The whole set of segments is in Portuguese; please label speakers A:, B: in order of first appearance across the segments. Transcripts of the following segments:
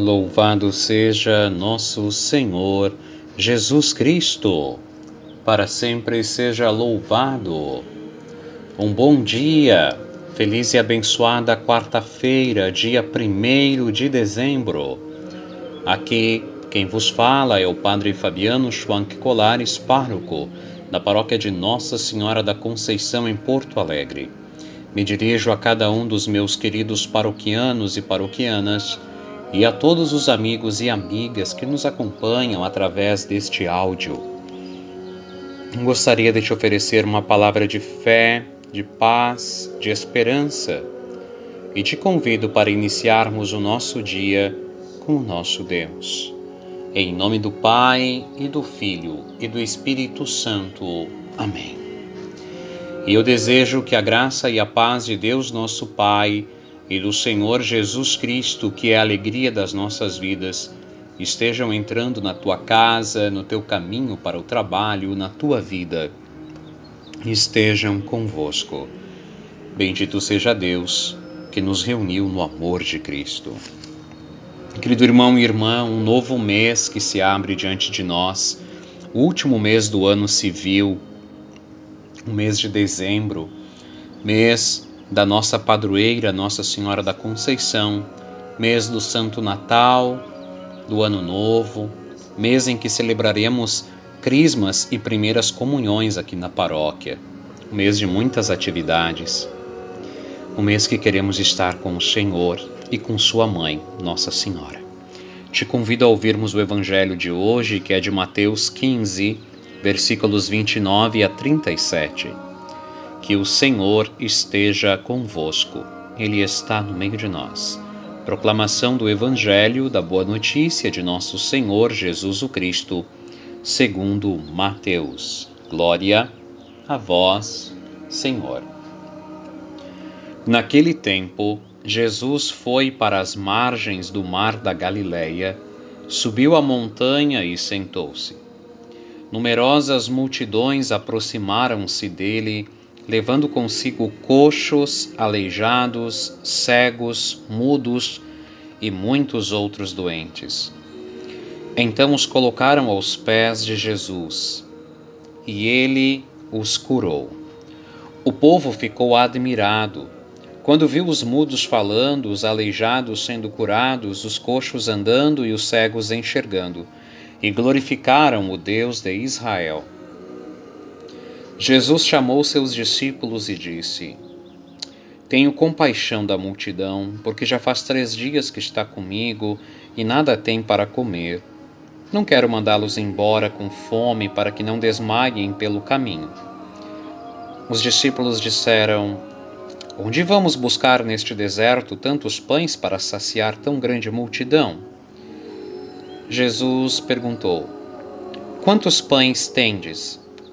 A: Louvado seja nosso Senhor Jesus Cristo, para sempre seja louvado. Um bom dia, feliz e abençoada quarta-feira, dia 1 de dezembro. Aqui quem vos fala é o Padre Fabiano Schwank Colares, pároco da paróquia de Nossa Senhora da Conceição em Porto Alegre. Me dirijo a cada um dos meus queridos paroquianos e paroquianas e a todos os amigos e amigas que nos acompanham através deste áudio. Gostaria de te oferecer uma palavra de fé, de paz, de esperança e te convido para iniciarmos o nosso dia com o nosso Deus. Em nome do Pai e do Filho e do Espírito Santo. Amém. E eu desejo que a graça e a paz de Deus, nosso Pai, e do Senhor Jesus Cristo, que é a alegria das nossas vidas, estejam entrando na tua casa, no teu caminho para o trabalho, na tua vida. Estejam convosco. Bendito seja Deus que nos reuniu no amor de Cristo. Querido irmão e irmã, um novo mês que se abre diante de nós, o último mês do ano civil, o mês de dezembro, mês da nossa padroeira Nossa Senhora da Conceição, mês do Santo Natal, do Ano Novo, mês em que celebraremos crismas e primeiras comunhões aqui na paróquia, um mês de muitas atividades, um mês que queremos estar com o Senhor e com Sua Mãe, Nossa Senhora. Te convido a ouvirmos o Evangelho de hoje, que é de Mateus 15, versículos 29 a 37 que o Senhor esteja convosco. Ele está no meio de nós. Proclamação do Evangelho da Boa Notícia de nosso Senhor Jesus o Cristo, segundo Mateus. Glória a vós, Senhor. Naquele tempo, Jesus foi para as margens do mar da Galileia, subiu a montanha e sentou-se. Numerosas multidões aproximaram-se dele levando consigo coxos, aleijados, cegos, mudos e muitos outros doentes. Então os colocaram aos pés de Jesus e ele os curou. O povo ficou admirado quando viu os mudos falando, os aleijados sendo curados, os coxos andando e os cegos enxergando, e glorificaram o Deus de Israel. Jesus chamou seus discípulos e disse: Tenho compaixão da multidão, porque já faz três dias que está comigo e nada tem para comer. Não quero mandá-los embora com fome para que não desmaiem pelo caminho. Os discípulos disseram: Onde vamos buscar neste deserto tantos pães para saciar tão grande multidão? Jesus perguntou: Quantos pães tendes?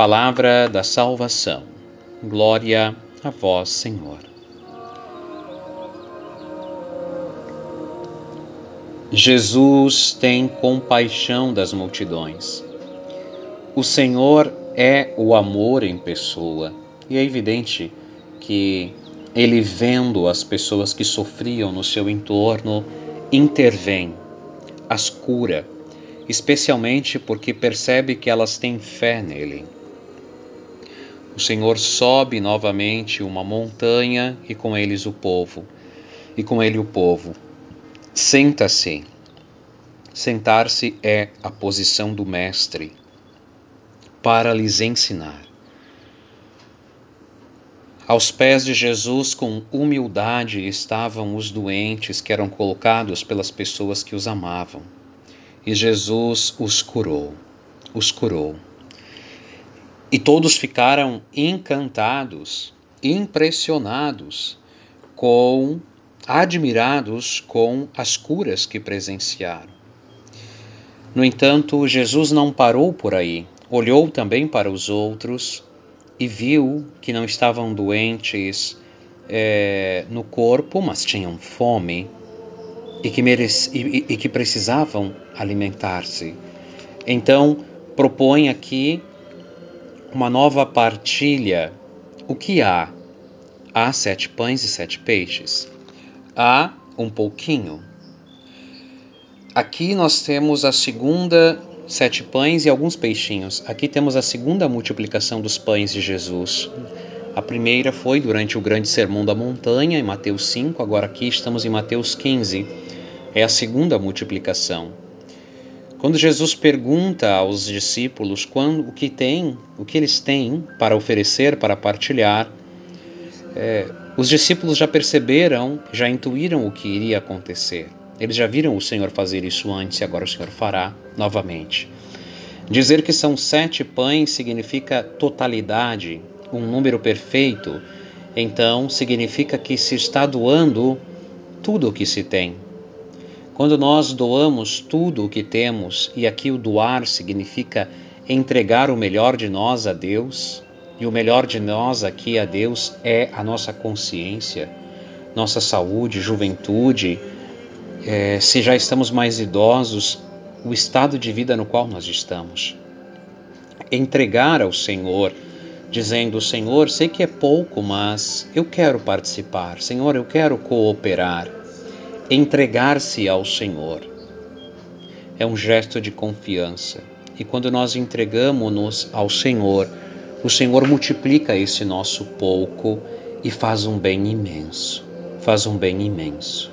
A: Palavra da salvação. Glória a vós, Senhor. Jesus tem compaixão das multidões. O Senhor é o amor em pessoa, e é evidente que ele, vendo as pessoas que sofriam no seu entorno, intervém, as cura, especialmente porque percebe que elas têm fé nele. O Senhor sobe novamente uma montanha e com eles o povo, e com ele o povo. Senta-se. Sentar-se é a posição do mestre para lhes ensinar. Aos pés de Jesus, com humildade, estavam os doentes que eram colocados pelas pessoas que os amavam. E Jesus os curou, os curou. E todos ficaram encantados, impressionados com admirados com as curas que presenciaram. No entanto, Jesus não parou por aí, olhou também para os outros e viu que não estavam doentes é, no corpo, mas tinham fome e que, e, e que precisavam alimentar-se. Então, propõe aqui uma nova partilha. O que há? Há sete pães e sete peixes. Há um pouquinho. Aqui nós temos a segunda sete pães e alguns peixinhos. Aqui temos a segunda multiplicação dos pães de Jesus. A primeira foi durante o grande sermão da montanha, em Mateus 5, agora aqui estamos em Mateus 15. É a segunda multiplicação. Quando Jesus pergunta aos discípulos quando, o que tem, o que eles têm para oferecer, para partilhar, é, os discípulos já perceberam, já intuíram o que iria acontecer. Eles já viram o Senhor fazer isso antes e agora o Senhor fará novamente. Dizer que são sete pães significa totalidade, um número perfeito, então significa que se está doando tudo o que se tem. Quando nós doamos tudo o que temos, e aqui o doar significa entregar o melhor de nós a Deus, e o melhor de nós aqui a Deus é a nossa consciência, nossa saúde, juventude, é, se já estamos mais idosos, o estado de vida no qual nós estamos. Entregar ao Senhor, dizendo: Senhor, sei que é pouco, mas eu quero participar, Senhor, eu quero cooperar entregar-se ao Senhor. É um gesto de confiança. E quando nós entregamos-nos ao Senhor, o Senhor multiplica esse nosso pouco e faz um bem imenso. Faz um bem imenso.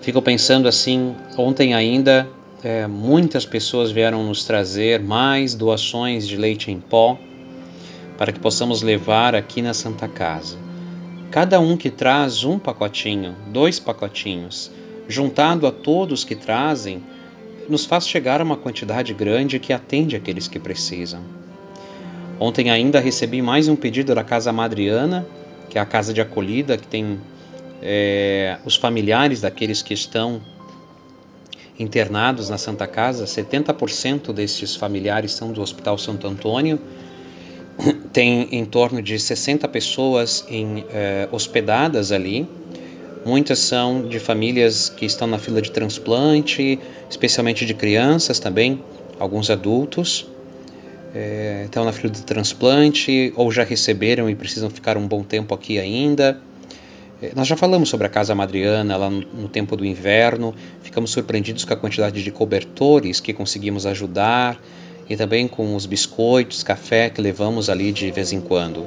A: Fico pensando assim, ontem ainda é, muitas pessoas vieram nos trazer mais doações de leite em pó para que possamos levar aqui na Santa Casa. Cada um que traz um pacotinho, dois pacotinhos, juntado a todos que trazem, nos faz chegar a uma quantidade grande que atende aqueles que precisam. Ontem ainda recebi mais um pedido da Casa Madriana, que é a casa de acolhida que tem é, os familiares daqueles que estão internados na Santa Casa. 70% desses familiares são do Hospital Santo Antônio tem em torno de 60 pessoas em, eh, hospedadas ali. Muitas são de famílias que estão na fila de transplante, especialmente de crianças também, alguns adultos eh, estão na fila de transplante ou já receberam e precisam ficar um bom tempo aqui ainda. Eh, nós já falamos sobre a Casa Madriana lá no, no tempo do inverno, ficamos surpreendidos com a quantidade de cobertores que conseguimos ajudar e também com os biscoitos, café que levamos ali de vez em quando.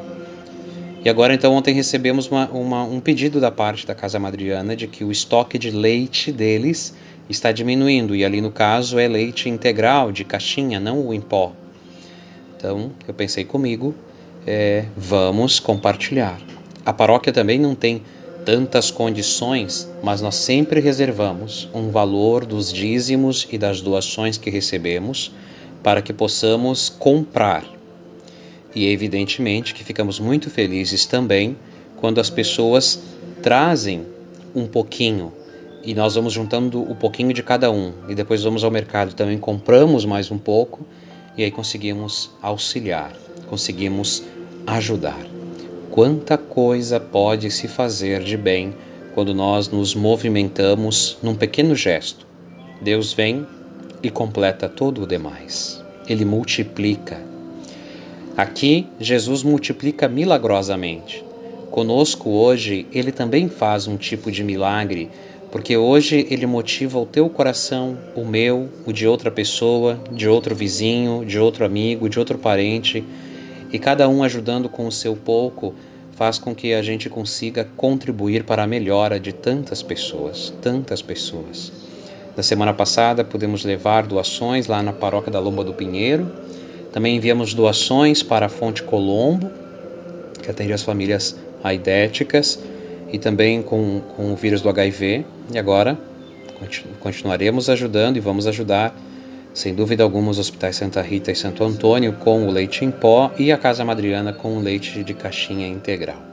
A: E agora, então, ontem recebemos uma, uma, um pedido da parte da Casa Madriana de que o estoque de leite deles está diminuindo, e ali no caso é leite integral, de caixinha, não o em pó. Então, eu pensei comigo, é, vamos compartilhar. A paróquia também não tem tantas condições, mas nós sempre reservamos um valor dos dízimos e das doações que recebemos para que possamos comprar. E evidentemente que ficamos muito felizes também quando as pessoas trazem um pouquinho e nós vamos juntando o um pouquinho de cada um e depois vamos ao mercado também compramos mais um pouco e aí conseguimos auxiliar, conseguimos ajudar. Quanta coisa pode se fazer de bem quando nós nos movimentamos num pequeno gesto. Deus vem e completa todo o demais. Ele multiplica. Aqui, Jesus multiplica milagrosamente. Conosco hoje, ele também faz um tipo de milagre, porque hoje ele motiva o teu coração, o meu, o de outra pessoa, de outro vizinho, de outro amigo, de outro parente, e cada um ajudando com o seu pouco faz com que a gente consiga contribuir para a melhora de tantas pessoas, tantas pessoas. Na semana passada pudemos levar doações lá na paróquia da Lomba do Pinheiro. Também enviamos doações para a Fonte Colombo, que atende as famílias aidéticas, e também com, com o vírus do HIV. E agora continuaremos ajudando e vamos ajudar, sem dúvida alguma, os hospitais Santa Rita e Santo Antônio com o leite em pó e a Casa Madriana com o leite de caixinha integral.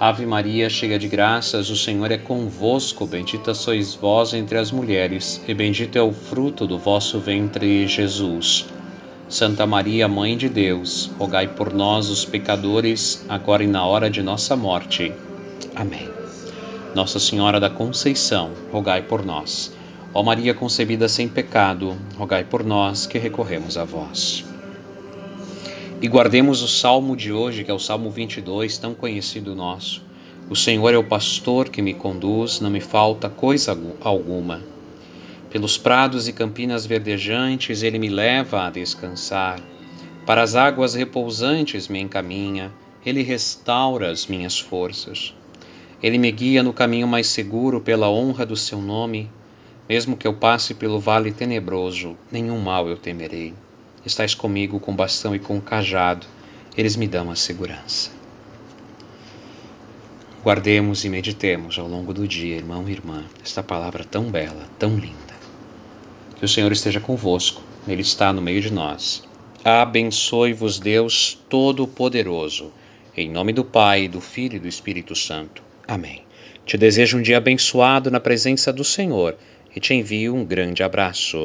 A: Ave Maria, cheia de graças, o Senhor é convosco. Bendita sois vós entre as mulheres, e bendito é o fruto do vosso ventre, Jesus. Santa Maria, Mãe de Deus, rogai por nós, os pecadores, agora e na hora de nossa morte. Amém. Nossa Senhora da Conceição, rogai por nós. Ó Maria concebida sem pecado, rogai por nós que recorremos a vós. E guardemos o salmo de hoje, que é o Salmo 22, tão conhecido nosso. O Senhor é o pastor que me conduz, não me falta coisa alguma. Pelos prados e campinas verdejantes ele me leva a descansar. Para as águas repousantes me encaminha, ele restaura as minhas forças. Ele me guia no caminho mais seguro pela honra do seu nome. Mesmo que eu passe pelo vale tenebroso, nenhum mal eu temerei Estais comigo com bastão e com cajado, eles me dão a segurança. Guardemos e meditemos ao longo do dia, irmão e irmã, esta palavra tão bela, tão linda. Que o Senhor esteja convosco, Ele está no meio de nós. Abençoe-vos, Deus Todo-Poderoso, em nome do Pai, do Filho e do Espírito Santo. Amém. Te desejo um dia abençoado na presença do Senhor e te envio um grande abraço.